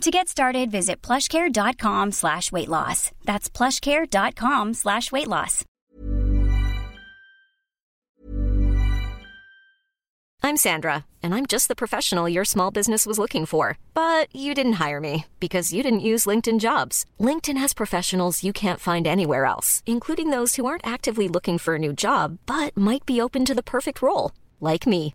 To get started, visit plushcare.com slash weight loss. That's plushcare.com slash weight loss. I'm Sandra, and I'm just the professional your small business was looking for. But you didn't hire me because you didn't use LinkedIn jobs. LinkedIn has professionals you can't find anywhere else, including those who aren't actively looking for a new job, but might be open to the perfect role, like me.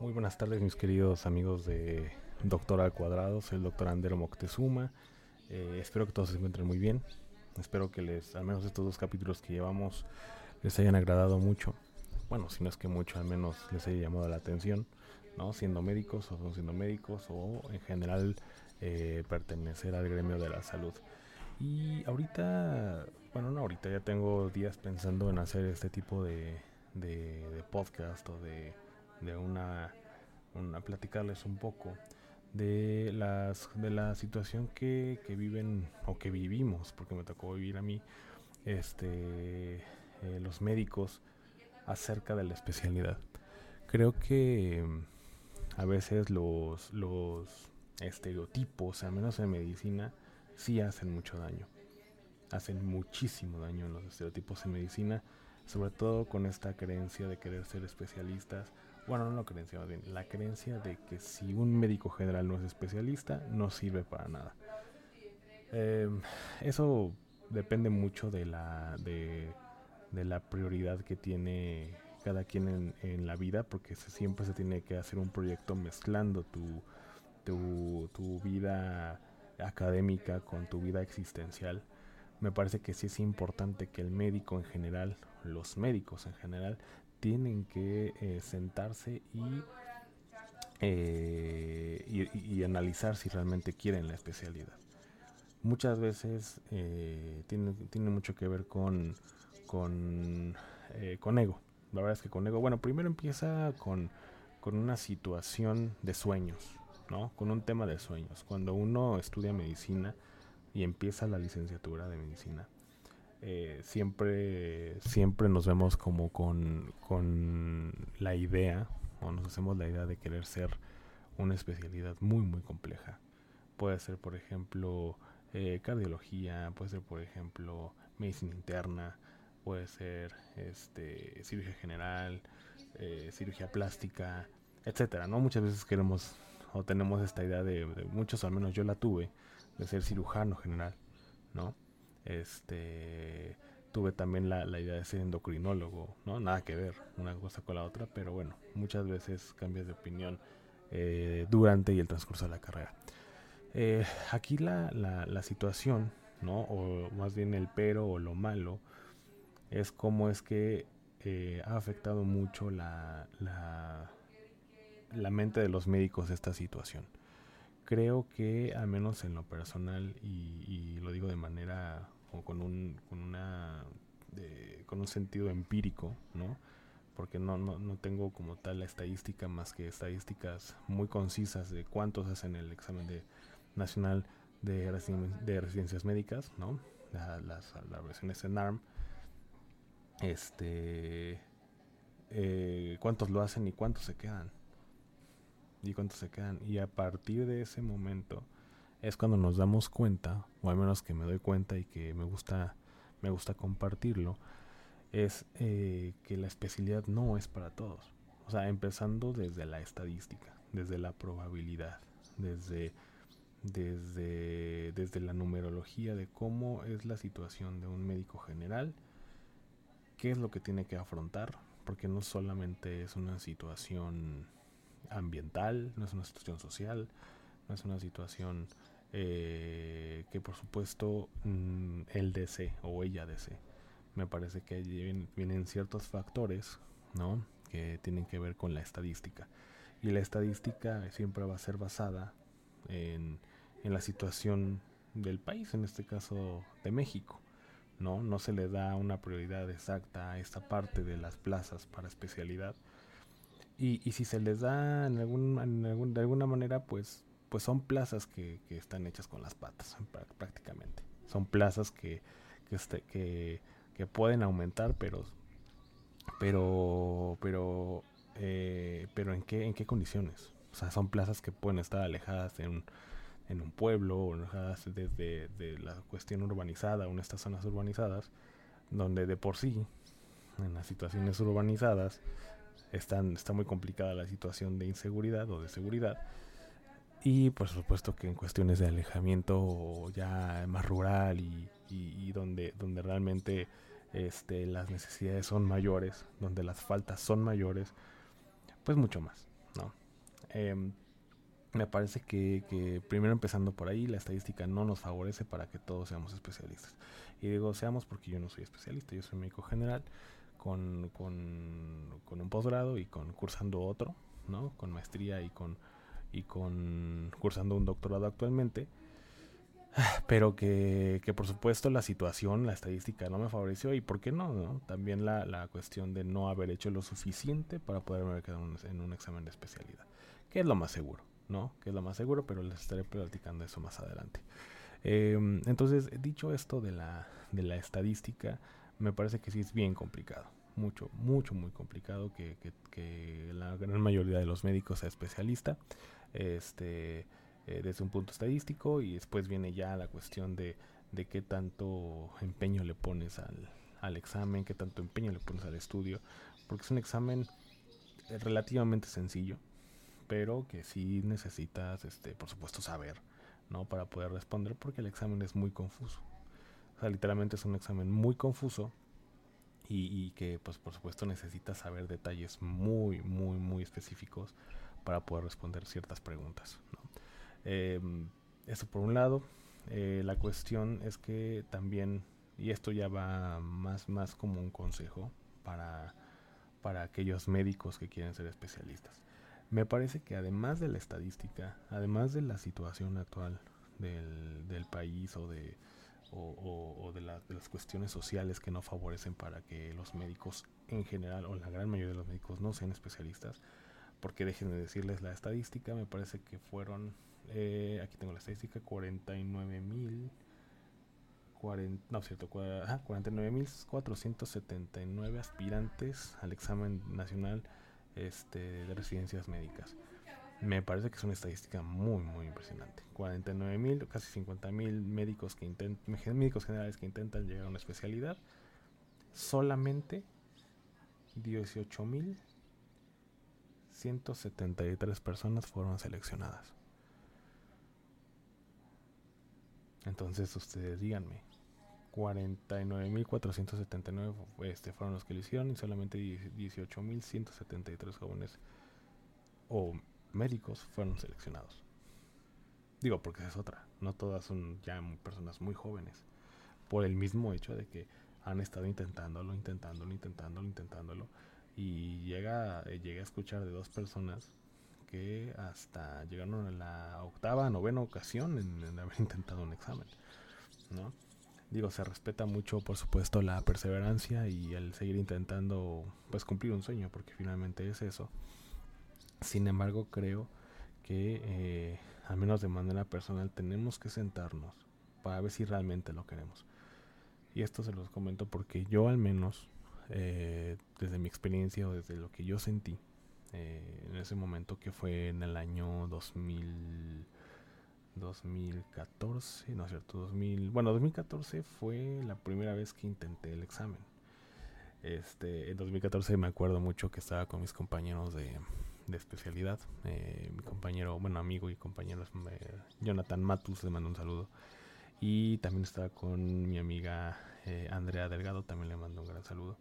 Muy buenas tardes, mis queridos amigos de Doctor al Cuadrado. Soy el doctor Andero Moctezuma. Eh, espero que todos se encuentren muy bien. Espero que les, al menos estos dos capítulos que llevamos, les hayan agradado mucho. Bueno, si no es que mucho, al menos les haya llamado la atención, ¿no? Siendo médicos o no siendo médicos o en general eh, pertenecer al gremio de la salud. Y ahorita, bueno, no ahorita, ya tengo días pensando en hacer este tipo de, de, de podcast o de, de una, una, platicarles un poco de las de la situación que, que viven o que vivimos porque me tocó vivir a mí este eh, los médicos acerca de la especialidad. Creo que mm, a veces los los estereotipos al menos en medicina sí hacen mucho daño. Hacen muchísimo daño en los estereotipos en medicina sobre todo con esta creencia de querer ser especialistas bueno, no la creencia, más bien, la creencia de que si un médico general no es especialista, no sirve para nada. Eh, eso depende mucho de la, prioridad que tiene cada quien en, la vida, porque siempre se tiene que hacer un proyecto mezclando tu, tu vida académica con tu vida existencial. Me parece que sí es importante que el médico en general, los médicos en general, tienen que eh, sentarse y, eh, y, analizar si realmente quieren la especialidad. Muchas veces eh, tiene, tiene, mucho que ver con, con, eh, con, ego. La verdad es que con ego, bueno, primero empieza con, con una situación de sueños, ¿no? Con un tema de sueños. Cuando uno estudia medicina y empieza la licenciatura de medicina, eh, siempre, siempre nos vemos como con, con la idea, o nos hacemos la idea de querer ser una especialidad muy, muy compleja. Puede ser, por ejemplo, eh, cardiología, puede ser, por ejemplo, medicina interna, puede ser este, cirugía general, eh, cirugía plástica, etcétera, ¿no? Muchas veces queremos o tenemos esta idea de, de, muchos, al menos yo la tuve, de ser cirujano general, ¿no? Este tuve también la, idea de ser endocrinólogo, ¿no? Nada que ver una cosa con la otra, pero bueno, muchas veces cambias de opinión eh, durante y el transcurso de la carrera. Eh, aquí la, situación, ¿no? O más bien el pero o lo malo, es cómo es que eh, ha afectado mucho la, la, mente de los médicos esta situación creo que al menos en lo personal y lo digo de manera o con un con una de, con un sentido empírico no porque no, no, no tengo como tal la estadística más que estadísticas muy concisas de cuántos hacen el examen de nacional de, residen, de residencias médicas no la, las, las versiones en ARM. Este eh, cuántos lo hacen y cuántos se quedan. Y cuántos se quedan. Y a partir de ese momento es cuando nos damos cuenta, o al menos que me doy cuenta y que me gusta, me gusta compartirlo, es eh, que la especialidad no es para todos. O sea, empezando desde la estadística, desde la probabilidad, desde, desde, desde la numerología de cómo es la situación de un médico general, qué es lo que tiene que afrontar, porque no solamente es una situación ambiental, no es una situación social, no es una situación eh, que por supuesto mm, él desee o ella desee. Me parece que vienen, ciertos factores, ¿no? Que tienen que ver con la estadística. Y la estadística siempre va a ser basada en, en la situación del país, en este caso de México. ¿no? no se le da una prioridad exacta a esta parte de las plazas para especialidad. Y, y si se les da en algún, en algún, de alguna manera, pues pues son plazas que, están hechas con las patas prácticamente. Son plazas que, que, este, que, pueden aumentar, pero pero pero eh, pero en qué en qué condiciones. O sea, son plazas que pueden estar alejadas en un, en un pueblo o alejadas desde de la cuestión urbanizada o en estas zonas urbanizadas, donde de por sí en las situaciones urbanizadas están, está muy complicada la situación de inseguridad o de seguridad y por supuesto que en cuestiones de alejamiento ya más rural y, donde, donde realmente este, las necesidades son mayores, donde las faltas son mayores, pues mucho más, ¿no? Em, me parece que, que, primero empezando por ahí, la estadística no nos favorece para que todos seamos especialistas. Y digo seamos porque yo no soy especialista, yo soy médico general con, con, con un posgrado y con cursando otro, ¿no? Con maestría y con y con cursando un doctorado actualmente. Pero que, que, por supuesto la situación, la estadística no me favoreció y por qué no, También la, la, cuestión de no haber hecho lo suficiente para poder haber quedado en un examen de especialidad. Que es lo más seguro, ¿no? Que es lo más seguro, pero les estaré platicando eso más adelante. Em, entonces, dicho esto de la, de la estadística, me parece que sí es bien complicado mucho, mucho, muy complicado que, que, que, la gran mayoría de los médicos sea especialista este, eh, desde un punto estadístico y después viene ya la cuestión de, de qué tanto empeño le pones al, al examen, qué tanto empeño le pones al estudio, porque es un examen eh, relativamente sencillo, pero que sí necesitas, este, por supuesto, saber, ¿no? Para poder responder, porque el examen es muy confuso. O sea, literalmente es un examen muy confuso y, y que, pues, por supuesto, necesitas saber detalles muy, muy, muy específicos para poder responder ciertas preguntas. Em, eso por un lado. Eh, la cuestión es que también, y esto ya va más, más como un consejo para, para aquellos médicos que quieren ser especialistas. Me parece que además de la estadística, además de la situación actual del, del país o de, o, de, de, las cuestiones sociales que no favorecen para que los médicos en general o la gran mayoría de los médicos no sean especialistas, porque dejen de decirles la estadística, me parece que fueron, eh, aquí tengo la estadística, 49 mil, no cierto, 49.479 aspirantes al examen nacional este, de residencias médicas. Me parece que es una estadística muy, muy impresionante. 49 mil, casi 50 mil médicos, que médicos generales que intentan llegar a una especialidad. Solamente 18 mil 173 personas fueron seleccionadas. Entonces ustedes díganme, 49.479 este, fueron los que lo hicieron y solamente 18.173 jóvenes o médicos fueron seleccionados. Digo, porque es otra, no todas son ya personas muy jóvenes, por el mismo hecho de que han estado intentándolo, intentándolo, intentándolo, intentándolo y llega, eh, llegué a escuchar de dos personas que hasta llegaron a la octava, novena ocasión en, haber intentado un examen, ¿no? Digo, se respeta mucho, por supuesto, la perseverancia y el seguir intentando, pues, cumplir un sueño, porque finalmente es eso. Sin embargo, creo que, eh, al menos de manera personal, tenemos que sentarnos para ver si realmente lo queremos. Y esto se los comento porque yo, al menos, eh, desde mi experiencia o desde lo que yo sentí eh, en ese momento que fue en el año 2000, 2014, no es cierto, 2000, bueno, 2014 fue la primera vez que intenté el examen. Este, en 2014 me acuerdo mucho que estaba con mis compañeros de, especialidad. Eh, mi compañero, bueno, amigo y compañero eh, Jonathan Matus, le mando un saludo. Y también estaba con mi amiga Andrea Delgado, también le mando un gran saludo.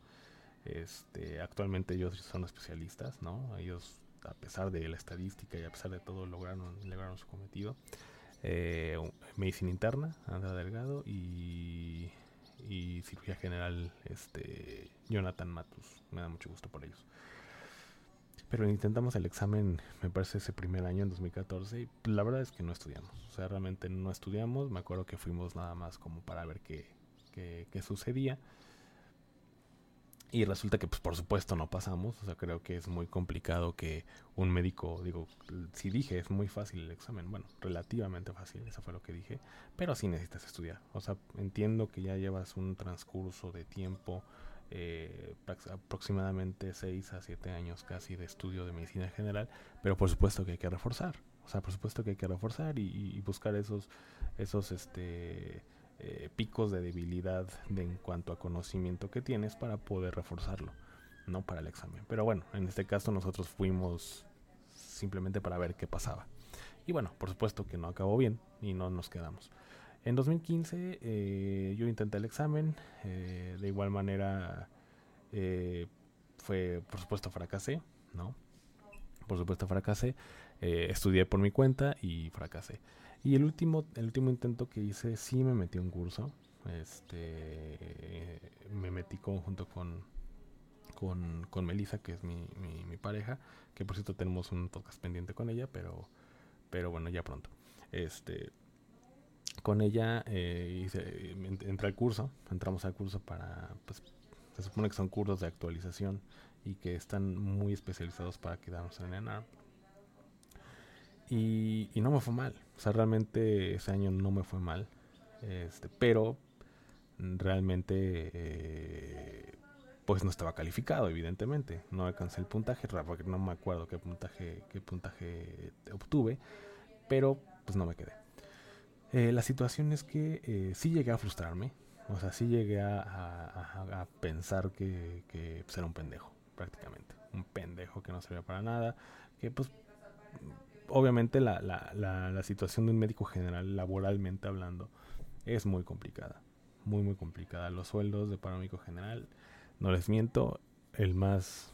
Este, actualmente ellos son especialistas, ¿no? Ellos, a pesar de la estadística y a pesar de todo, lograron, lograron su cometido. medicina interna, Andrea Delgado, y cirugía general este Jonathan Matus. Me da mucho gusto por ellos. Pero intentamos el examen, me parece ese primer año en 2014 y la verdad es que no estudiamos. O sea, realmente no estudiamos. Me acuerdo que fuimos nada más como para ver qué, qué sucedía. Y resulta que, pues, por supuesto, no pasamos. O sea, creo que es muy complicado que un médico, digo, si dije, es muy fácil el examen. Bueno, relativamente fácil, eso fue lo que dije. Pero sí necesitas estudiar. O sea, entiendo que ya llevas un transcurso de tiempo, eh, aproximadamente 6 a 7 años casi de estudio de medicina general. Pero por supuesto que hay que reforzar. O sea, por supuesto que hay que reforzar y, y buscar esos, esos, este eh, picos de debilidad de, en cuanto a conocimiento que tienes para poder reforzarlo, no para el examen. Pero bueno, en este caso nosotros fuimos simplemente para ver qué pasaba. Y bueno, por supuesto que no acabó bien y no nos quedamos. En 2015 eh, yo intenté el examen, eh, de igual manera fue, por supuesto, fracasé, ¿no? Por supuesto fracasé, estudié por mi cuenta y fracasé. Y el último, el último intento que hice, sí me metí a un curso. Este, me metí junto con, con, con Melissa, que es mi, mi, pareja, que por cierto tenemos un podcast pendiente con ella, pero, pero bueno, ya pronto. Este, con ella eh, hice, entré al curso, entramos al curso para, pues, se supone que son cursos de actualización y que están muy especializados para quedarnos en ENAR. Y, no me fue mal. O sea, realmente ese año no me fue mal. Este, pero realmente eh, pues no estaba calificado, evidentemente. No alcancé el puntaje, porque no me acuerdo qué puntaje, qué puntaje obtuve, pero pues no me quedé. Eh, la situación es que eh, sí llegué a frustrarme. O sea, sí llegué a, pensar que, que pues, era un pendejo, prácticamente. Un pendejo que no servía para nada. Que pues obviamente la, la, la, situación de un médico general, laboralmente hablando, es muy complicada. Muy, muy complicada. Los sueldos de paramédico general, no les miento, el más,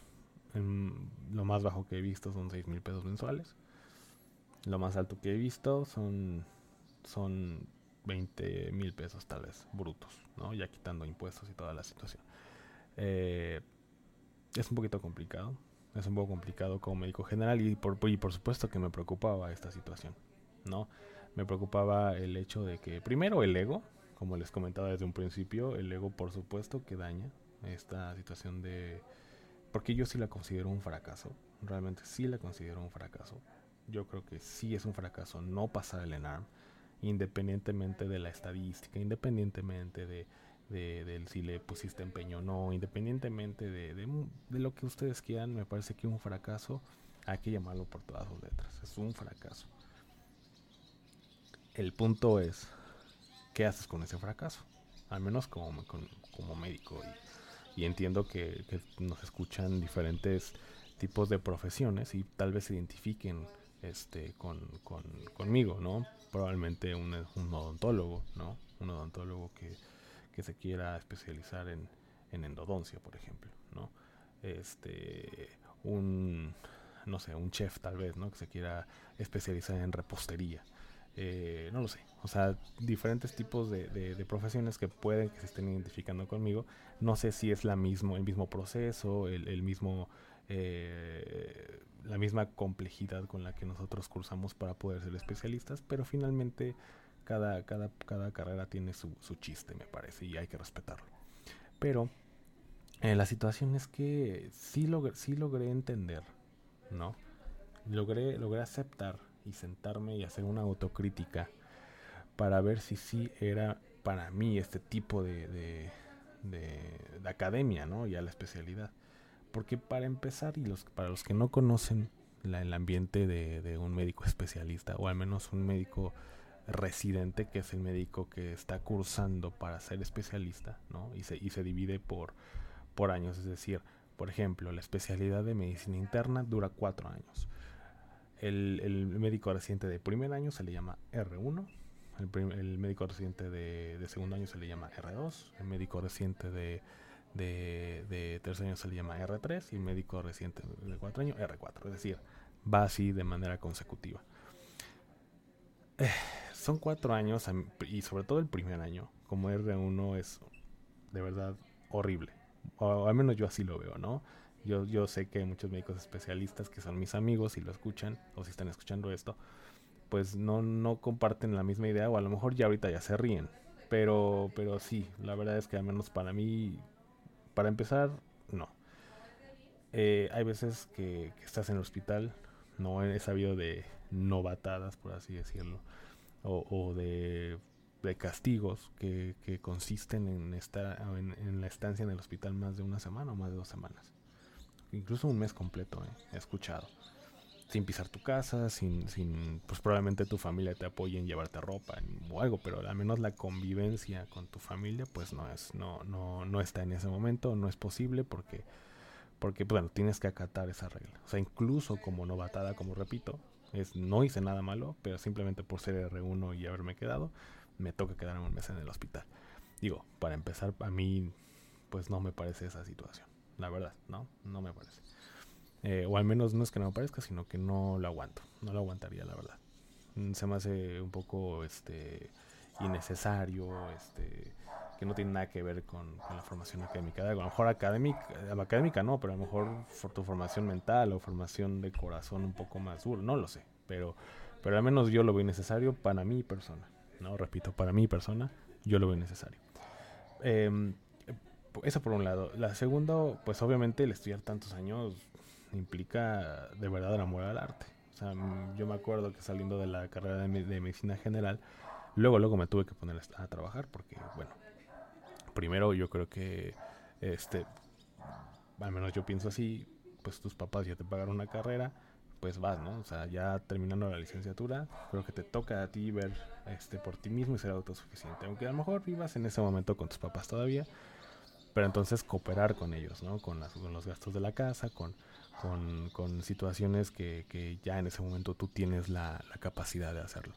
lo más bajo que he visto son 6 mil pesos mensuales. Lo más alto que he visto son, son 20 mil pesos tal vez, brutos, ¿no? Ya quitando impuestos y toda la situación. Eh, es un poquito complicado es un poco complicado como médico general y por, y por supuesto que me preocupaba esta situación, ¿no? Me preocupaba el hecho de que primero el ego, como les comentaba desde un principio, el ego por supuesto que daña esta situación de... Porque yo sí la considero un fracaso, realmente sí la considero un fracaso. Yo creo que sí es un fracaso no pasar el ENARM, independientemente de la estadística, independientemente de de, si le pusiste empeño o no, independientemente de, de, lo que ustedes quieran, me parece que un fracaso hay que llamarlo por todas sus letras. Es un fracaso. El punto es, ¿qué haces con ese fracaso? Al menos como, como médico. Y, y entiendo que, que, nos escuchan diferentes tipos de profesiones y tal vez se identifiquen este, con, con, conmigo, ¿no? Probablemente un, un odontólogo, ¿no? Un odontólogo que que se quiera especializar en, en endodoncia, por ejemplo, ¿no? Este, un, no sé, un chef tal vez, ¿no? Que se quiera especializar en repostería. Eh, no lo sé. O sea, diferentes tipos de, de, profesiones que pueden que se estén identificando conmigo. No sé si es la mismo, el mismo proceso, el, mismo, eh, la misma complejidad con la que nosotros cursamos para poder ser especialistas, pero finalmente cada, cada, cada carrera tiene su, su, chiste, me parece, y hay que respetarlo. Pero eh, la situación es que sí, logré, sí logré entender, ¿no? Logré, logré aceptar y sentarme y hacer una autocrítica para ver si sí era para mí este tipo de, de, de, academia, ¿no? Ya la especialidad. Porque para empezar, y los, para los que no conocen el ambiente de, de, un médico especialista, o al menos un médico residente, que es el médico que está cursando para ser especialista, ¿no? Y se, y se divide por, por años, es decir, por ejemplo, la especialidad de medicina interna dura cuatro años. El, médico residente de primer año se le llama R1, el, médico residente de, segundo año se le llama R2, el médico residente de, de, tercer año se le llama R3 y el médico residente de cuatro años R4, es decir, va así de manera consecutiva. Eh, son cuatro años y sobre todo el primer año como R1 es de verdad horrible. O al menos yo así lo veo, ¿no? Yo, yo sé que muchos médicos especialistas que son mis amigos y lo escuchan o si están escuchando esto, pues no, no comparten la misma idea o a lo mejor ya ahorita ya se ríen. Pero, pero sí, la verdad es que al menos para mí, para empezar, no. Eh, hay veces que, que, estás en el hospital, no he sabido de novatadas, por así decirlo, o, de, castigos que, consisten en estar en, la estancia en el hospital más de una semana o más de dos semanas. Incluso un mes completo, eh, he escuchado. Sin pisar tu casa, sin, sin, pues probablemente tu familia te apoye en llevarte ropa o algo, pero al menos la convivencia con tu familia, pues no es, no, no, no está en ese momento, no es posible porque, porque, bueno, tienes que acatar esa regla. O sea, incluso como novatada, como repito, es, no hice nada malo, pero simplemente por ser R1 y haberme quedado, me toca quedarme un mes en el hospital. Digo, para empezar, a mí, pues no me parece esa situación. La verdad, no, no me parece. Eh, o al menos no es que no me parezca, sino que no lo aguanto. No lo aguantaría, la verdad. Mm, se me hace un poco este innecesario, este que no tiene nada que ver con, la formación académica. A lo mejor académica, no, pero a lo mejor por tu formación mental o formación de corazón un poco más duro, no lo sé, pero, pero al menos yo lo veo necesario para mi persona, ¿no? Repito, para mi persona, yo lo veo necesario. Em, eso por un lado. La segunda, pues obviamente el estudiar tantos años implica de verdad el amor al arte. O sea, yo me acuerdo que saliendo de la carrera de, de medicina general, luego, luego me tuve que poner a trabajar porque, bueno, primero yo creo que, este, al menos yo pienso así, pues tus papás ya te pagaron una carrera, pues vas, ¿no? O sea, ya terminando la licenciatura, creo que te toca a ti ver este por ti mismo y ser autosuficiente. Aunque a lo mejor vivas en ese momento con tus papás todavía, pero entonces cooperar con ellos, ¿no? Con, las, con los gastos de la casa, con, con, con situaciones que, que, ya en ese momento tú tienes la, la capacidad de hacerlo.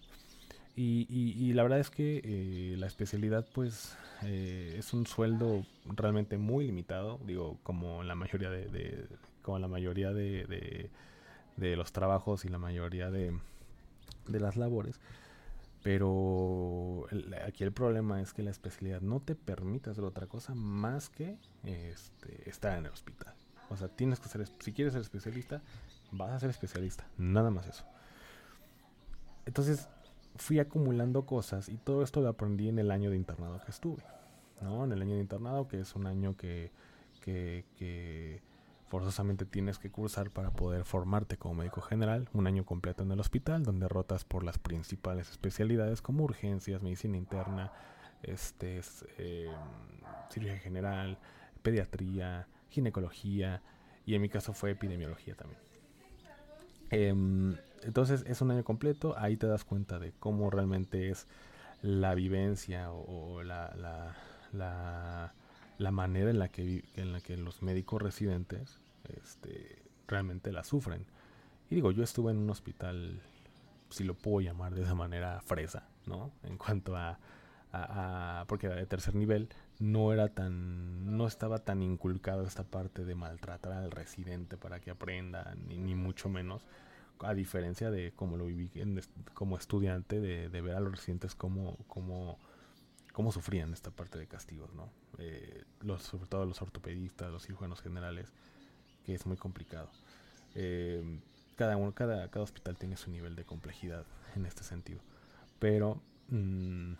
Y, y, la verdad es que eh, la especialidad pues eh, es un sueldo realmente muy limitado, digo, como la mayoría de, como la mayoría de, de, los trabajos y la mayoría de, de las labores. Pero aquí el problema es que la especialidad no te permite hacer otra cosa más que este, estar en el hospital. O sea, tienes que ser, si quieres ser especialista, vas a ser especialista, nada más eso. Entonces, fui acumulando cosas y todo esto lo aprendí en el año de internado que estuve. ¿no? En el año de internado, que es un año que, que, que forzosamente tienes que cursar para poder formarte como médico general, un año completo en el hospital, donde rotas por las principales especialidades como urgencias, medicina interna, este, eh, cirugía general, pediatría, ginecología y en mi caso fue epidemiología también. Em, entonces es un año completo, ahí te das cuenta de cómo realmente es la vivencia o, la, la, la, manera en la, que, en la que los médicos residentes este, realmente la sufren. Y digo, yo estuve en un hospital, si lo puedo llamar de esa manera, fresa, ¿no? En cuanto a, a, porque era de tercer nivel, no era tan, no estaba tan inculcado esta parte de maltratar al residente para que aprenda, ni, ni mucho menos a diferencia de como lo viví como estudiante, de, ver a los residentes como, como, como sufrían esta parte de castigos, ¿no? Eh, sobre todo los ortopedistas, los cirujanos generales, que es muy complicado. Eh, cada, uno, cada, cada hospital tiene su nivel de complejidad en este sentido. Pero mm,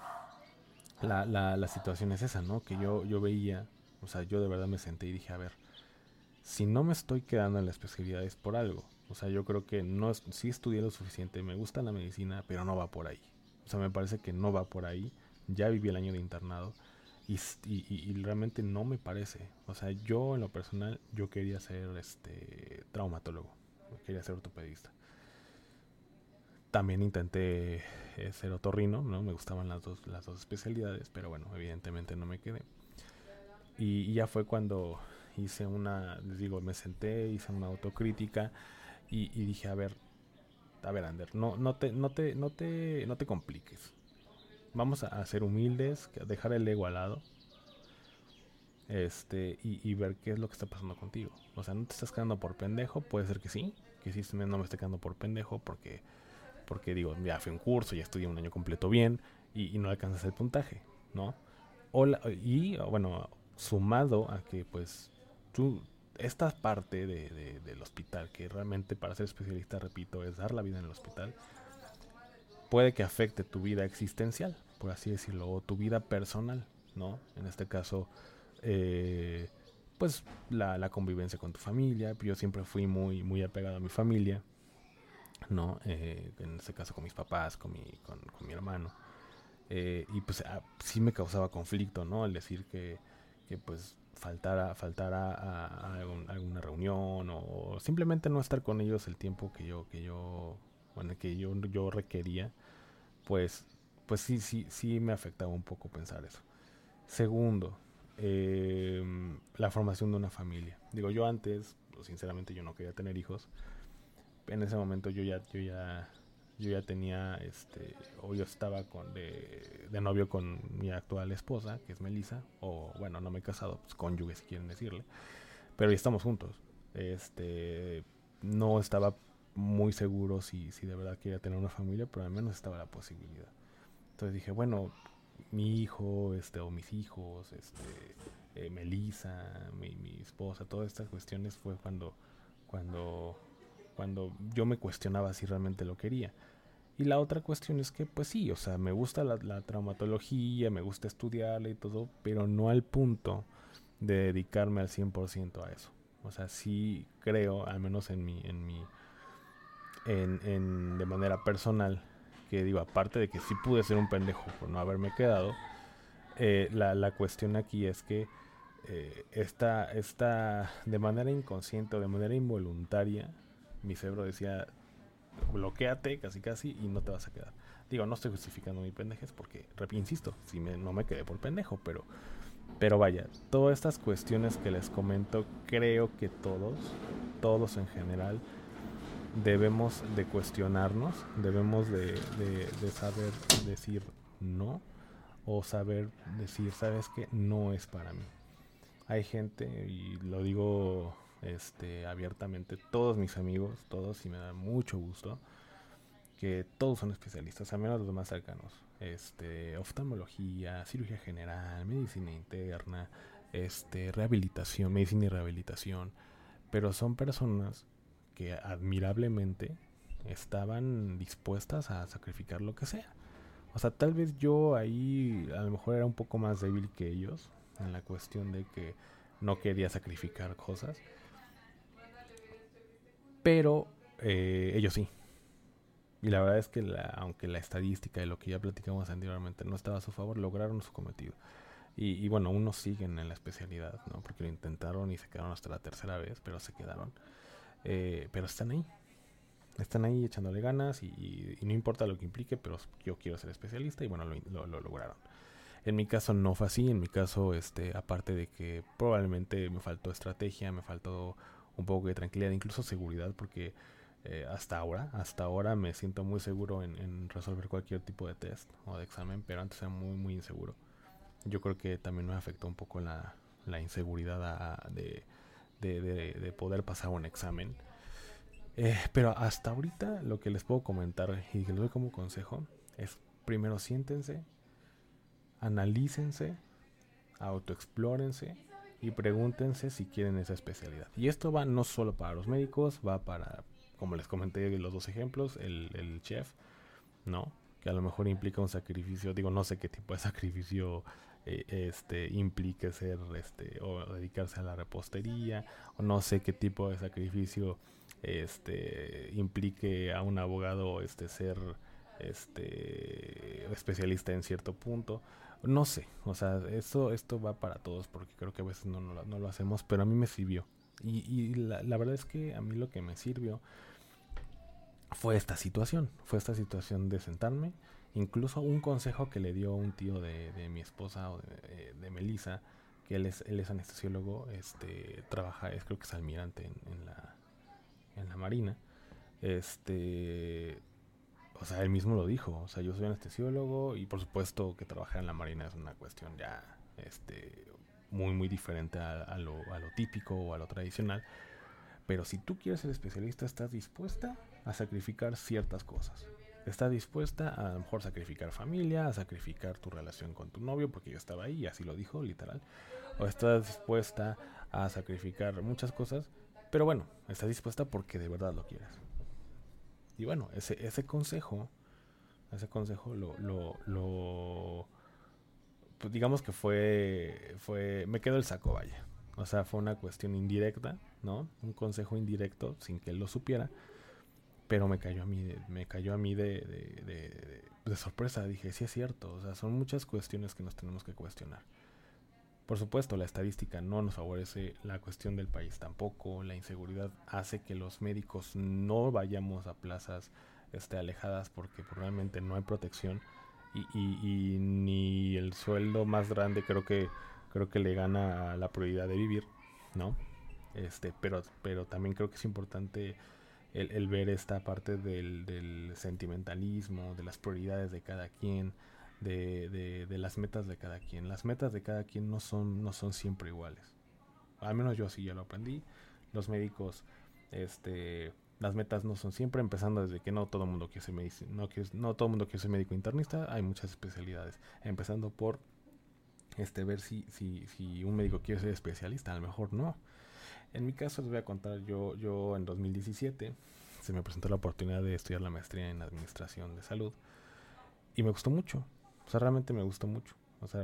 la, la, la situación es esa, ¿no? Que yo, yo veía, o sea, yo de verdad me senté y dije, a ver, si no me estoy quedando en la especialidad es por algo. O sea, yo creo que no sí estudié lo suficiente, me gusta la medicina, pero no va por ahí. O sea, me parece que no va por ahí. Ya viví el año de internado y, y, realmente no me parece. O sea, yo en lo personal, yo quería ser este traumatólogo, quería ser ortopedista. también intenté eh, ser otorrino, ¿no? Me gustaban las dos, las dos especialidades, pero bueno, evidentemente no me quedé. Y, ya fue cuando hice una, les digo, me senté, hice una autocrítica y, dije, a ver, a ver, Ander, no, no, te, no, te, no, te, no te compliques. Vamos a, ser humildes, dejar el ego al lado este, y, ver qué es lo que está pasando contigo. O sea, no te estás quedando por pendejo, puede ser que sí, que sí no me esté quedando por pendejo porque, porque digo, ya fui un curso, ya estudié un año completo bien y, no alcanzas el puntaje, ¿no? O y bueno, sumado a que pues tú, esta parte de, del hospital, que realmente para ser especialista, repito, es dar la vida en el hospital, puede que afecte tu vida existencial, por así decirlo, o tu vida personal, ¿no? En este caso, eh, pues la, convivencia con tu familia. Yo siempre fui muy, muy apegado a mi familia, ¿no? Eh, en este caso con mis papás, con mi, con, mi hermano. Eh, y pues ah, sí me causaba conflicto, ¿no? El decir que pues faltara, faltara a, alguna reunión o simplemente no estar con ellos el tiempo que yo, que yo, bueno, que yo, yo requería, pues, pues sí, sí, sí me afectaba un poco pensar eso. Segundo, eh, la formación de una familia. Digo, yo antes, sinceramente yo no quería tener hijos. En ese momento yo ya, yo ya, yo ya tenía, este, o yo estaba con de, novio con mi actual esposa, que es Melissa, o bueno, no me he casado, pues cónyuge si quieren decirle, pero ya estamos juntos. Este, no estaba muy seguro si, si de verdad quería tener una familia, pero al menos estaba la posibilidad. Entonces dije, bueno, mi hijo, este, o mis hijos, este, eh, Melissa, mi, mi, esposa, todas estas cuestiones fue cuando, cuando, cuando yo me cuestionaba si realmente lo quería. Y la otra cuestión es que, pues sí, o sea, me gusta la, traumatología, me gusta estudiarla y todo, pero no al punto de dedicarme al 100% a eso. O sea, sí creo, al menos en mi, en mi, en, en, de manera personal, que digo, aparte de que sí pude ser un pendejo por no haberme quedado, eh, la, la, cuestión aquí es que eh, esta, esta, de manera inconsciente o de manera involuntaria, mi cerebro decía, bloqueate casi casi y no te vas a quedar. Digo, no estoy justificando mi pendejes porque, insisto, si me, no me quedé por pendejo, pero, pero vaya, todas estas cuestiones que les comento, creo que todos, todos en general, debemos de cuestionarnos, debemos de, saber decir no o saber decir, sabes que no es para mí. Hay gente, y lo digo este, abiertamente, todos mis amigos, todos, y me da mucho gusto, que todos son especialistas, al menos los más cercanos. Este, oftalmología, cirugía general, medicina interna, este, rehabilitación, medicina y rehabilitación. Pero son personas que admirablemente estaban dispuestas a sacrificar lo que sea. O sea, tal vez yo ahí a lo mejor era un poco más débil que ellos en la cuestión de que no quería sacrificar cosas. Pero eh, ellos sí. Y la verdad es que aunque la estadística de lo que ya platicamos anteriormente no estaba a su favor, lograron su cometido. Y, y, bueno, unos siguen en la especialidad, ¿no? Porque lo intentaron y se quedaron hasta la tercera vez, pero se quedaron. Eh, pero están ahí. Están ahí echándole ganas y, no importa lo que implique, pero yo quiero ser especialista y bueno, lo, lograron. En mi caso no fue así, en mi caso, este, aparte de que probablemente me faltó estrategia, me faltó un poco de tranquilidad, incluso seguridad, porque eh, hasta ahora, hasta ahora me siento muy seguro en, resolver cualquier tipo de test o de examen, pero antes era muy, muy inseguro. Yo creo que también me afectó un poco la, inseguridad de, de, poder pasar un examen. Eh, pero hasta ahorita lo que les puedo comentar y que les doy como consejo es primero siéntense, analícense, autoexplórense y pregúntense si quieren esa especialidad. Y esto va no solo para los médicos, va para, como les comenté los dos ejemplos, el, el chef, ¿no? Que a lo mejor implica un sacrificio, digo, no sé qué tipo de sacrificio eh, este, implique ser este, o dedicarse a la repostería, o no sé qué tipo de sacrificio este, implique a un abogado este, ser este, especialista en cierto punto. No sé, o sea, esto, esto va para todos porque creo que a veces no, no, lo hacemos, pero a mí me sirvió. Y, y la, la, verdad es que a mí lo que me sirvió fue esta situación, fue esta situación de sentarme, incluso un consejo que le dio un tío de, mi esposa o de, eh, de Melissa, que él es, él es anestesiólogo, este, trabaja, es creo que es almirante en, la, en la marina, este, o sea, él mismo lo dijo, o sea, yo soy anestesiólogo y por supuesto que trabajar en la marina es una cuestión ya, este, muy, muy diferente a, lo, a lo típico o a lo tradicional, pero si tú quieres ser especialista, estás dispuesta a sacrificar ciertas cosas. Estás dispuesta a, a lo mejor sacrificar familia, a sacrificar tu relación con tu novio, porque yo estaba ahí y así lo dijo, literal o estás dispuesta a sacrificar muchas cosas, pero bueno, estás dispuesta porque de verdad lo quieres. Y bueno, ese, ese consejo, ese consejo lo, lo, lo pues digamos que fue, fue, me quedó el saco, vaya. O sea, fue una cuestión indirecta, ¿no? Un consejo indirecto sin que él lo supiera. Pero me cayó a mí, me cayó a mí de, de, de, de sorpresa. Dije, sí es cierto. O sea, son muchas cuestiones que nos tenemos que cuestionar. Por supuesto, la estadística no nos favorece, la cuestión del país tampoco, la inseguridad hace que los médicos no vayamos a plazas este, alejadas porque probablemente no hay protección y, ni el sueldo más grande creo que creo que le gana la prioridad de vivir, ¿no? Este, pero, pero también creo que es importante el, ver esta parte del, sentimentalismo, de las prioridades de cada quien, de, de, las metas de cada quien. Las metas de cada quien no son, no son siempre iguales. Al menos yo así ya lo aprendí. Los médicos, este, las metas no son siempre, empezando desde que no todo el mundo quiere ser médico, no, no todo mundo quiere ser médico internista, hay muchas especialidades. Empezando por este ver si, si, si un médico quiere ser especialista, a lo mejor no. En mi caso les voy a contar, yo, yo en 2017 se me presentó la oportunidad de estudiar la maestría en administración de salud y me gustó mucho. O sea, realmente me gustó mucho. O sea,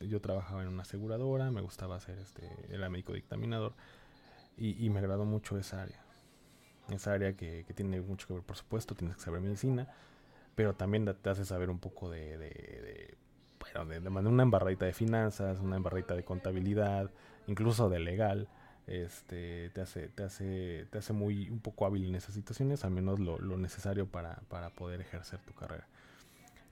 yo trabajaba en una aseguradora, me gustaba hacer este, era médico dictaminador y, me agradó mucho esa área. Esa área que, tiene mucho que ver, por supuesto, tienes que saber medicina, pero también te hace saber un poco de, de, bueno, de, de una embarradita de finanzas, una embarradita de contabilidad, incluso de legal. Este, te hace, te hace, te hace muy un poco hábil en esas situaciones, al menos lo, lo necesario para, para poder ejercer tu carrera.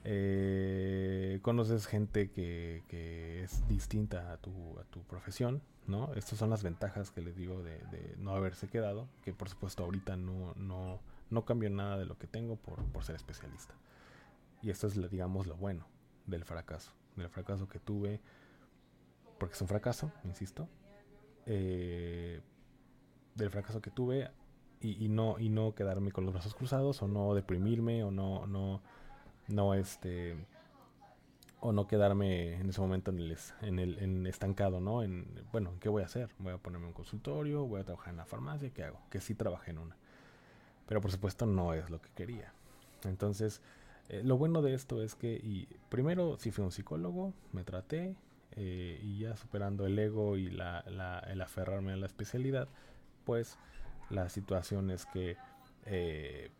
Eh, conoces gente que, que, es distinta a tu, a tu profesión, ¿no? Estas son las ventajas que les digo de, no haberse quedado, que por supuesto ahorita no, no, no cambio nada de lo que tengo por, por ser especialista. Y esto es, digamos, lo bueno del fracaso, del fracaso que tuve, porque es un fracaso, insisto, eh, del fracaso que tuve y, y, no, y no quedarme con los brazos cruzados o no deprimirme o no... no no este o no quedarme en ese momento en el, en estancado, ¿no? En, bueno, ¿qué voy a hacer? Voy a ponerme un consultorio, voy a trabajar en la farmacia, ¿qué hago? Que sí trabajé en una. Pero por supuesto no es lo que quería. Entonces, eh, lo bueno de esto es que, y primero sí fui un psicólogo, me traté, eh, y ya superando el ego y la, la, el aferrarme a la especialidad, pues la situación es que eh,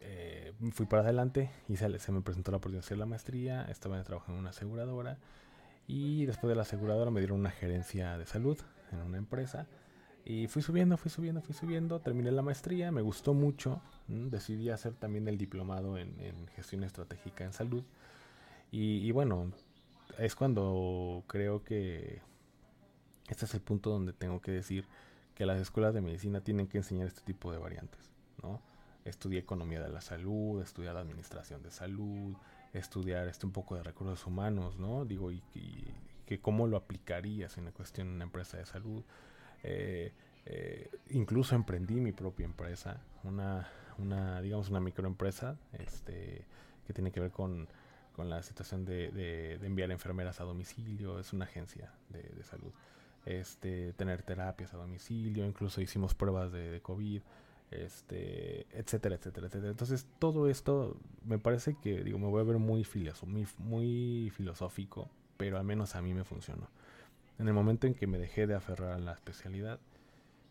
eh, fui para adelante y se, me presentó la oportunidad de hacer la maestría, estaba trabajando en una aseguradora y después de la aseguradora me dieron una gerencia de salud en una empresa y fui subiendo, fui subiendo, fui subiendo, terminé la maestría, me gustó mucho, decidí hacer también el diplomado en, gestión estratégica en salud y, y bueno, es cuando creo que este es el punto donde tengo que decir que las escuelas de medicina tienen que enseñar este tipo de variantes, ¿no? Estudié economía de la salud, estudiar administración de salud, estudiar este un poco de recursos humanos, ¿no? Digo, y, que cómo lo aplicarías en la cuestión en una empresa de salud. Eh, eh, incluso emprendí mi propia empresa, una, una, digamos, una microempresa, este, que tiene que ver con, con la situación de, de, enviar enfermeras a domicilio, es una agencia de, de, salud. Este, tener terapias a domicilio, incluso hicimos pruebas de, de COVID este, etcétera, etcétera, etcétera. Entonces, todo esto me parece que, digo, me voy a ver muy, muy, muy filosófico, pero al menos a mí me funcionó. En el momento en que me dejé de aferrar a la especialidad,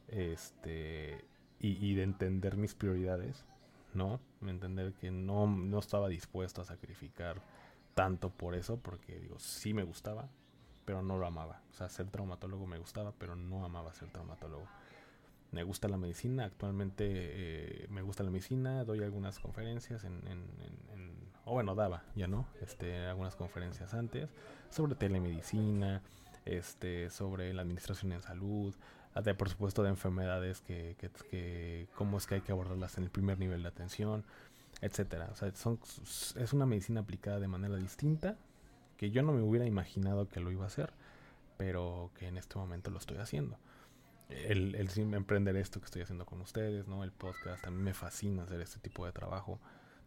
este, y, de entender mis prioridades, ¿no? Entender que no, no estaba dispuesto a sacrificar tanto por eso, porque, digo, sí me gustaba, pero no lo amaba. O sea, ser traumatólogo me gustaba, pero no amaba ser traumatólogo me gusta la medicina, actualmente eh, me gusta la medicina, doy algunas conferencias en, o bueno, daba, ya no, este, algunas conferencias antes, sobre telemedicina, este, sobre la administración en salud, de, por supuesto de enfermedades que, que, que, cómo es que hay que abordarlas en el primer nivel de atención, etcétera. O sea, son, es una medicina aplicada de manera distinta, que yo no me hubiera imaginado que lo iba a hacer, pero que en este momento lo estoy haciendo el, emprender esto que estoy haciendo con ustedes, ¿no? El podcast, a me fascina hacer este tipo de trabajo.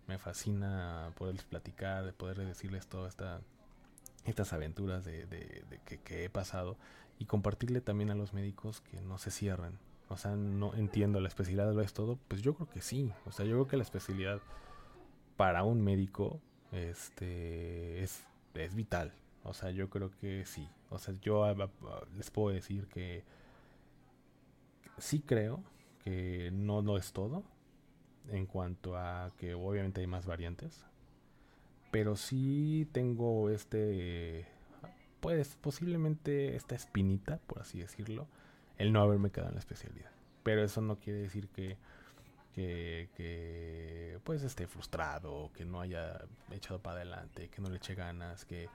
Me fascina poderles platicar, poder decirles todas esta, estas aventuras de, de, que, he pasado y compartirle también a los médicos que no se cierren. O sea, no entiendo la especialidad lo es todo. Pues yo creo que sí. O sea, yo creo que la especialidad para un médico este, es, es vital. O sea, yo creo que sí. O sea, yo les puedo decir que sí creo que no lo es todo en cuanto a que obviamente hay más variantes. Pero sí tengo este, pues posiblemente esta espinita, por así decirlo, el no haberme quedado en la especialidad. Pero eso no quiere decir que, que, que pues esté frustrado, que no haya echado para adelante, que no le eche ganas, que,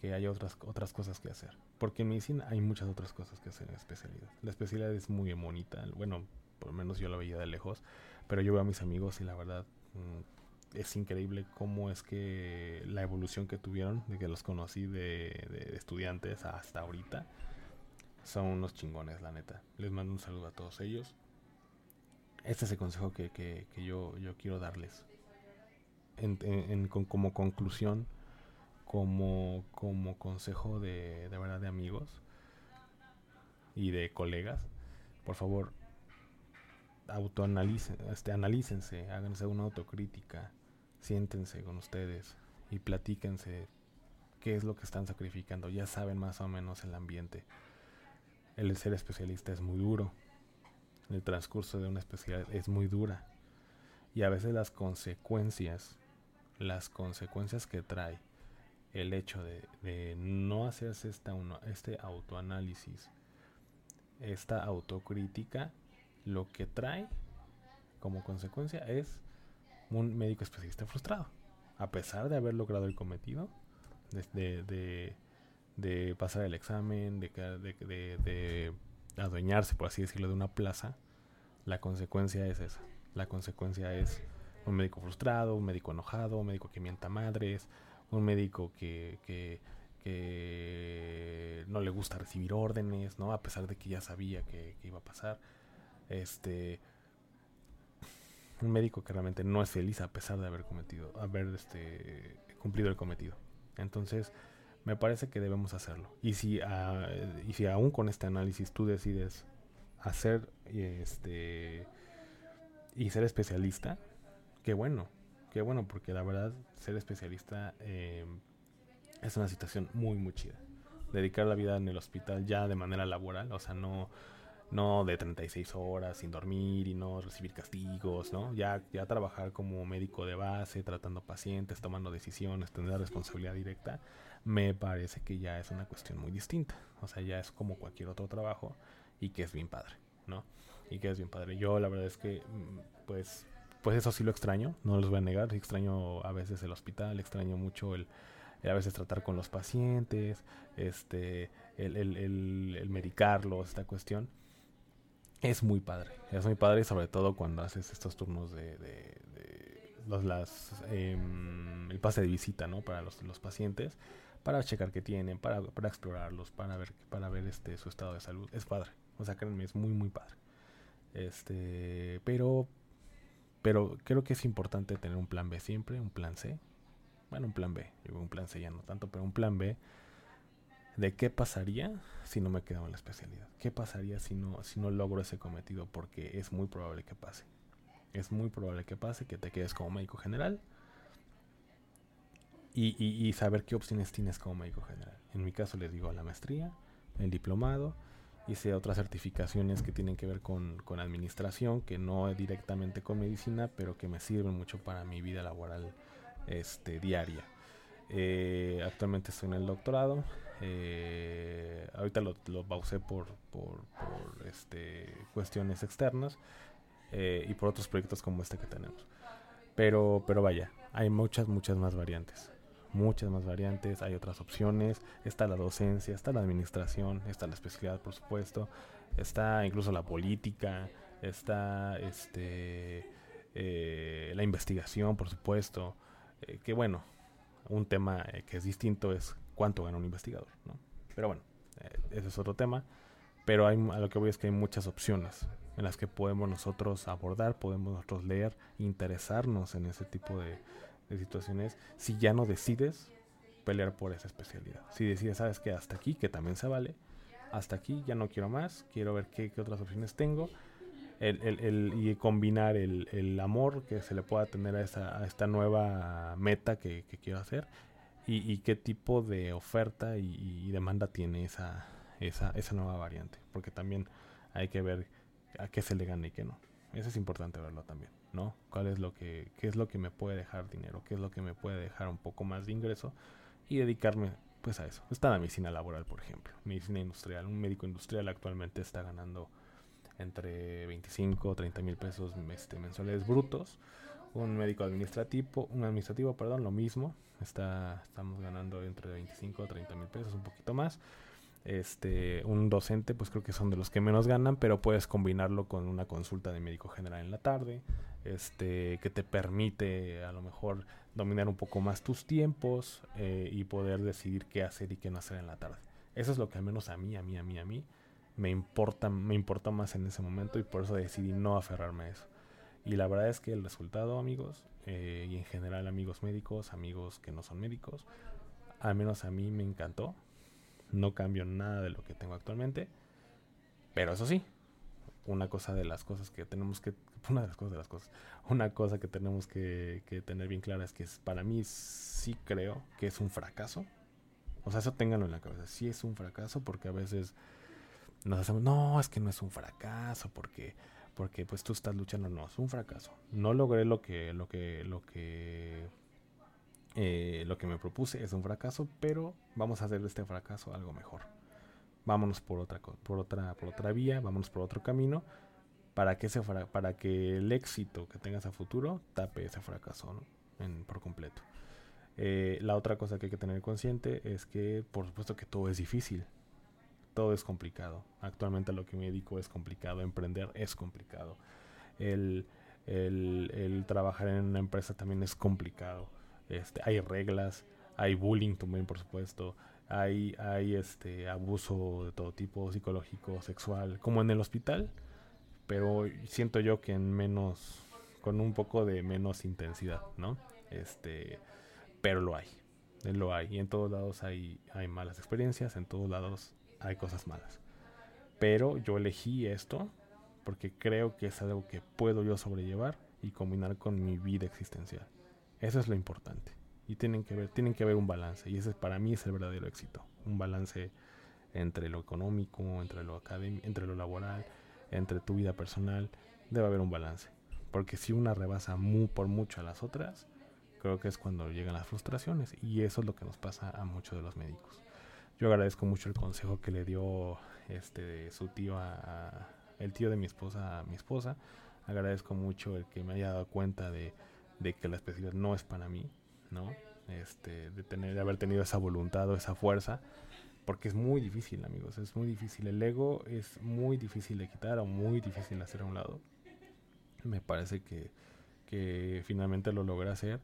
que haya otras, otras cosas que hacer. Porque en medicina hay muchas otras cosas que hacer en la especialidad. La especialidad es muy bonita. Bueno, por lo menos yo la veía de lejos. Pero yo veo a mis amigos y la verdad mm, es increíble cómo es que la evolución que tuvieron, de que los conocí de, estudiantes hasta ahorita, son unos chingones, la neta. Les mando un saludo a todos ellos. Este es el consejo que, que, yo, yo quiero darles. Como conclusión, como, como consejo de, de verdad de amigos y de colegas, por favor, autoanalicen, este, analícense, háganse una autocrítica, siéntense con ustedes y platíquense qué es lo que están sacrificando. Ya saben más o menos el ambiente. El ser especialista es muy duro. El transcurso de una especialidad es muy dura. Y a veces las consecuencias, las consecuencias que trae el hecho de, no hacerse esta uno, este autoanálisis, esta autocrítica, lo que trae como consecuencia es un médico especialista frustrado. A pesar de haber logrado el cometido, de, de, pasar el examen, de, de, de adueñarse, por así decirlo, de una plaza, la consecuencia es esa. La consecuencia es un médico frustrado, un médico enojado, un médico que mienta madres, un médico que, que, no le gusta recibir órdenes, ¿no? A pesar de que ya sabía que, iba a pasar. Este un médico que realmente no es feliz a pesar de haber cometido, haber este, cumplido el cometido. Entonces, me parece que debemos hacerlo. Y si, uh, y si aún con este análisis tú decides hacer este y ser especialista, qué bueno, Qué bueno, porque la verdad, ser especialista eh, es una situación muy, muy chida. Dedicar la vida en el hospital ya de manera laboral, o sea, no, no de 36 horas sin dormir y no recibir castigos, ¿no? Ya, ya trabajar como médico de base, tratando pacientes, tomando decisiones, tener responsabilidad directa, me parece que ya es una cuestión muy distinta. O sea, ya es como cualquier otro trabajo y que es bien padre, ¿no? Y que es bien padre. Yo la verdad es que, mm, pues, pues eso sí lo extraño, no los voy a negar, extraño a veces el hospital, extraño mucho el, a veces tratar con los pacientes, este, el, el, el, medicarlos, esta cuestión. Es muy padre, es muy padre sobre todo cuando haces estos turnos de, los, las, em, el pase de visita, ¿no? Para los, los pacientes, para checar qué tienen, para, para explorarlos, para ver, para ver este, su estado de salud. Es padre, o sea, créanme, es muy, muy padre. Este, pero pero creo que es importante tener un plan B siempre, un plan C. Bueno, un plan B. Un plan C ya no tanto, pero un plan B de qué pasaría si no me quedo en la especialidad. ¿Qué pasaría si no, si no logro ese cometido? Porque es muy probable que pase. Es muy probable que pase, que te quedes como médico general. Y, y saber qué opciones tienes como médico general. En mi caso les digo la maestría, el diplomado hice otras certificaciones que tienen que ver con, con, administración, que no directamente con medicina, pero que me sirven mucho para mi vida laboral este, diaria. Eh, actualmente estoy en el doctorado. Eh, ahorita lo, lo pausé por, por, por, este, cuestiones externas eh, y por otros proyectos como este que tenemos. Pero, pero vaya, hay muchas, muchas más variantes. Muchas más variantes, hay otras opciones. Está la docencia, está la administración, está la especialidad, por supuesto. Está incluso la política, está este, eh, la investigación, por supuesto. Eh, que bueno, un tema eh, que es distinto es cuánto gana un investigador, ¿no? Pero bueno, ese es otro tema. Pero hay, a lo que voy es que hay muchas opciones en las que podemos nosotros abordar, podemos nosotros leer, interesarnos en ese tipo de, situaciones, si ya no decides pelear por esa especialidad. Si decides, sabes que hasta aquí, que también se vale, hasta aquí ya no quiero más, quiero ver qué, otras opciones tengo. El, y combinar el, amor que se le pueda tener a, esta nueva meta que, quiero hacer y, qué tipo de oferta y, demanda tiene esa, esa, esa nueva variante. Porque también hay que ver a qué se le gana y qué no. Eso es importante verlo también, ¿no? ¿Cuál es lo que, qué es lo que me puede dejar dinero? ¿Qué es lo que me puede dejar un poco más de ingreso? Y dedicarme, pues, a eso. Está la medicina laboral, por ejemplo. Medicina industrial. Un médico industrial actualmente está ganando entre 25 o 30 mil pesos este, mensuales brutos. Un médico administrativo, un administrativo, perdón, lo mismo. Está, estamos ganando entre 25 o 30 mil pesos, un poquito más este un docente pues creo que son de los que menos ganan pero puedes combinarlo con una consulta de médico general en la tarde este que te permite a lo mejor dominar un poco más tus tiempos eh, y poder decidir qué hacer y qué no hacer en la tarde eso es lo que al menos a mí a mí a mí a mí me importa me importa más en ese momento y por eso decidí no aferrarme a eso y la verdad es que el resultado amigos eh, y en general amigos médicos amigos que no son médicos al menos a mí me encantó no cambio nada de lo que tengo actualmente. Pero eso sí, una cosa de las cosas que tenemos que, una de las cosas de las cosas, una cosa que tenemos que, tener bien clara es que para mí sí creo que es un fracaso. O sea, eso ténganlo en la cabeza, sí es un fracaso porque a veces nos hacemos, no, es que no es un fracaso porque, porque pues tú estás luchando, no, es un fracaso. No logré lo que, lo que, lo que eh, lo que me propuse es un fracaso, pero vamos a hacer de este fracaso algo mejor. Vámonos por otra, por otra, por otra vía, vámonos por otro camino, para que, ese para que el éxito que tengas a futuro tape ese fracaso en, por completo. Eh, la otra cosa que hay que tener consciente es que, por supuesto, que todo es difícil, todo es complicado. Actualmente lo que me dedico es complicado, emprender es complicado. El, el, el trabajar en una empresa también es complicado este, hay reglas, hay bullying también, por supuesto, hay, hay este abuso de todo tipo, psicológico, sexual, como en el hospital, pero siento yo que en menos, con un poco de menos intensidad, ¿no? Este, pero lo hay, lo hay, y en todos lados hay, hay malas experiencias, en todos lados hay cosas malas. Pero yo elegí esto porque creo que es algo que puedo yo sobrellevar y combinar con mi vida existencial. Eso es lo importante. Y tienen que ver, tienen que haber un balance. Y ese para mí es el verdadero éxito. Un balance entre lo económico, entre lo académico, entre lo laboral, entre tu vida personal. Debe haber un balance. Porque si una rebasa muy, por mucho a las otras, creo que es cuando llegan las frustraciones. Y eso es lo que nos pasa a muchos de los médicos. Yo agradezco mucho el consejo que le dio este su tío a el tío de mi esposa a mi esposa. Agradezco mucho el que me haya dado cuenta de de que la especialidad no es para mí, ¿no? Este, de tener, de haber tenido esa voluntad o esa fuerza, porque es muy difícil, amigos, es muy difícil. El ego es muy difícil de quitar o muy difícil de hacer a un lado. Me parece que, que finalmente lo logré hacer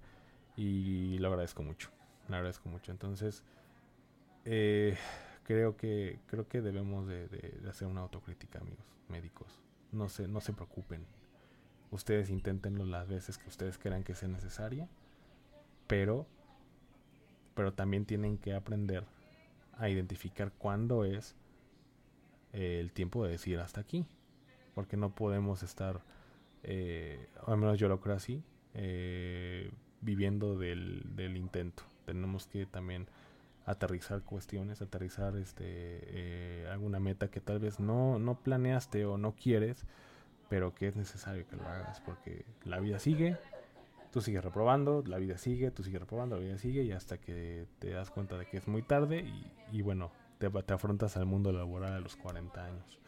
y lo agradezco mucho, lo agradezco mucho. Entonces, eh, creo que creo que debemos de, de, hacer una autocrítica, amigos médicos. No se, no se preocupen, Ustedes inténtenlo las veces que ustedes crean que sea necesaria, pero, pero también tienen que aprender a identificar cuándo es el tiempo de decir hasta aquí, porque no podemos estar, eh, al menos yo lo creo así, eh, viviendo del, del intento. Tenemos que también aterrizar cuestiones, aterrizar este eh, alguna meta que tal vez no, no planeaste o no quieres, pero que es necesario que lo hagas porque la vida sigue, tú sigues reprobando, la vida sigue, tú sigues reprobando, la vida sigue y hasta que te das cuenta de que es muy tarde y, bueno, te, afrontas al mundo laboral a los 40 años.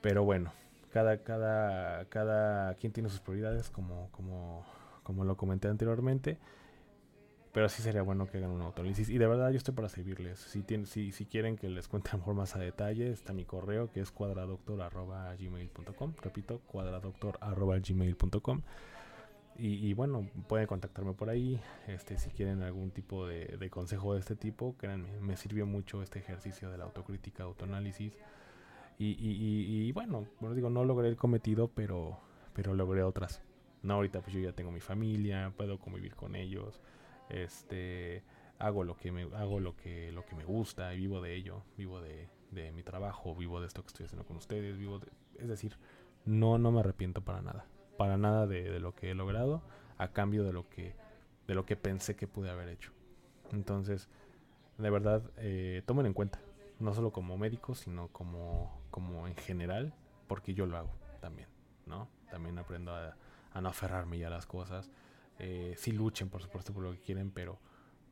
Pero bueno, cada, cada, cada quien tiene sus prioridades, como, como, como lo comenté anteriormente. Pero sí sería bueno que hagan un autoanálisis. Y de verdad yo estoy para servirles. Si, tienen, si, si quieren que les cuente mejor más a detalle, está mi correo que es cuadradoctor.gmail.com. Repito, cuadradoctor.gmail.com. Y, bueno, pueden contactarme por ahí. Este, si quieren algún tipo de, de consejo de este tipo, créanme, me sirvió mucho este ejercicio de la autocrítica, autoanálisis. Y, y, y, bueno, bueno, digo, no logré el cometido, pero, pero logré otras. No, ahorita pues yo ya tengo mi familia, puedo convivir con ellos este hago lo que me hago lo que lo que me gusta y vivo de ello vivo de, de mi trabajo vivo de esto que estoy haciendo con ustedes vivo de, es decir no no me arrepiento para nada para nada de, lo que he logrado a cambio de lo que de lo que pensé que pude haber hecho entonces de verdad eh, tomen en cuenta no solo como médico sino como como en general porque yo lo hago también no también aprendo a, no aferrarme ya a las cosas eh, sí luchen, por supuesto, por lo que quieren, pero,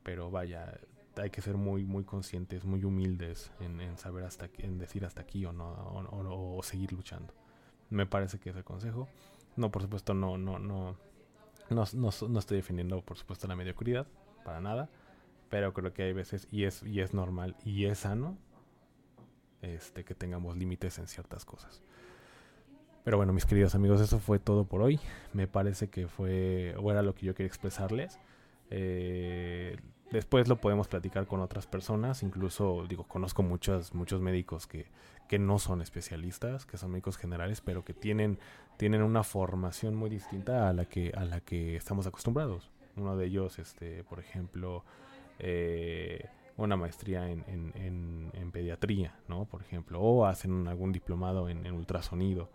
pero vaya, hay que ser muy, muy conscientes, muy humildes en, saber hasta en decir hasta aquí o no, o, seguir luchando. Me parece que es el consejo. No, por supuesto, no, no, no, no, no, no estoy defendiendo, por supuesto, la mediocridad, para nada. Pero creo que hay veces, y es, y es normal, y es sano, este, que tengamos límites en ciertas cosas. Pero bueno, mis queridos amigos, eso fue todo por hoy. Me parece que fue, o era lo que yo quería expresarles. Eh, después lo podemos platicar con otras personas. Incluso, digo, conozco muchos, muchos médicos que, que no son especialistas, que son médicos generales, pero que tienen, tienen una formación muy distinta a la que, a la que estamos acostumbrados. Uno de ellos, este, por ejemplo, eh, una maestría en, en, en, pediatría, ¿no? Por ejemplo, o hacen algún diplomado en, en ultrasonido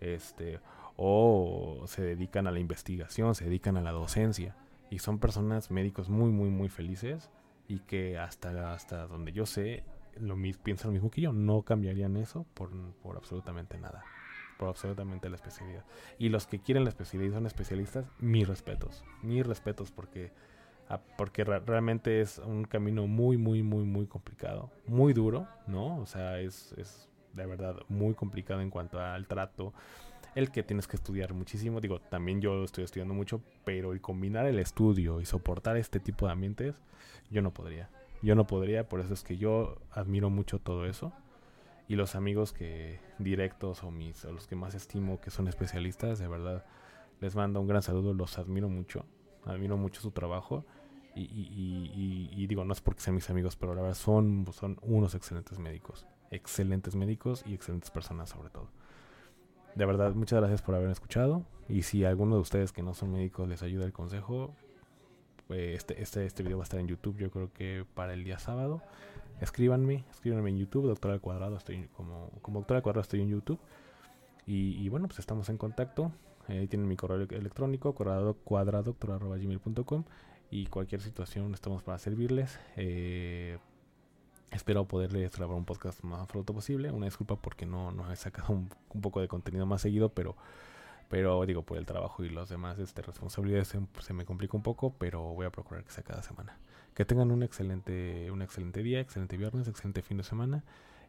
este, o se dedican a la investigación, se dedican a la docencia. Y son personas médicos muy, muy, muy felices y que hasta, hasta donde yo sé, lo piensan lo mismo que yo. No cambiarían eso por, por absolutamente nada. Por absolutamente la especialidad. Y los que quieren la especialidad y son especialistas, mis respetos. Mis respetos porque, ah, porque realmente es un camino muy, muy, muy, muy complicado. Muy duro, ¿no? O sea, es, es de verdad muy complicado en cuanto al trato. El que tienes que estudiar muchísimo, digo, también yo estoy estudiando mucho, pero el combinar el estudio y soportar este tipo de ambientes, yo no podría. Yo no podría, por eso es que yo admiro mucho todo eso. Y los amigos que directos o mis o los que más estimo que son especialistas, de verdad les mando un gran saludo, los admiro mucho, admiro mucho su trabajo. Y, y, digo, no es porque sean mis amigos, pero la verdad son, son unos excelentes médicos excelentes médicos y excelentes personas sobre todo. De verdad, muchas gracias por haber escuchado. Y si alguno de ustedes que no son médicos les ayuda el consejo, pues este, este, este video va a estar en YouTube, yo creo que para el día sábado. Escríbanme, escríbanme en YouTube, Doctor al Cuadrado, estoy como, como Doctor al Cuadrado estoy en YouTube. Y, y bueno, pues estamos en contacto. Ahí tienen mi correo electrónico, cuadrado, cuadradoctor.gmail.com y cualquier situación estamos para servirles. Eh, Espero poderles grabar un podcast más pronto posible. Una disculpa porque no, no he sacado un, un, poco de contenido más seguido, pero, pero digo, por el trabajo y los demás este, responsabilidades se, me complica un poco, pero voy a procurar que sea cada semana. Que tengan un excelente, un excelente día, excelente viernes, excelente fin de semana.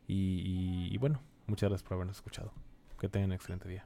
Y, y bueno, muchas gracias por habernos escuchado. Que tengan un excelente día.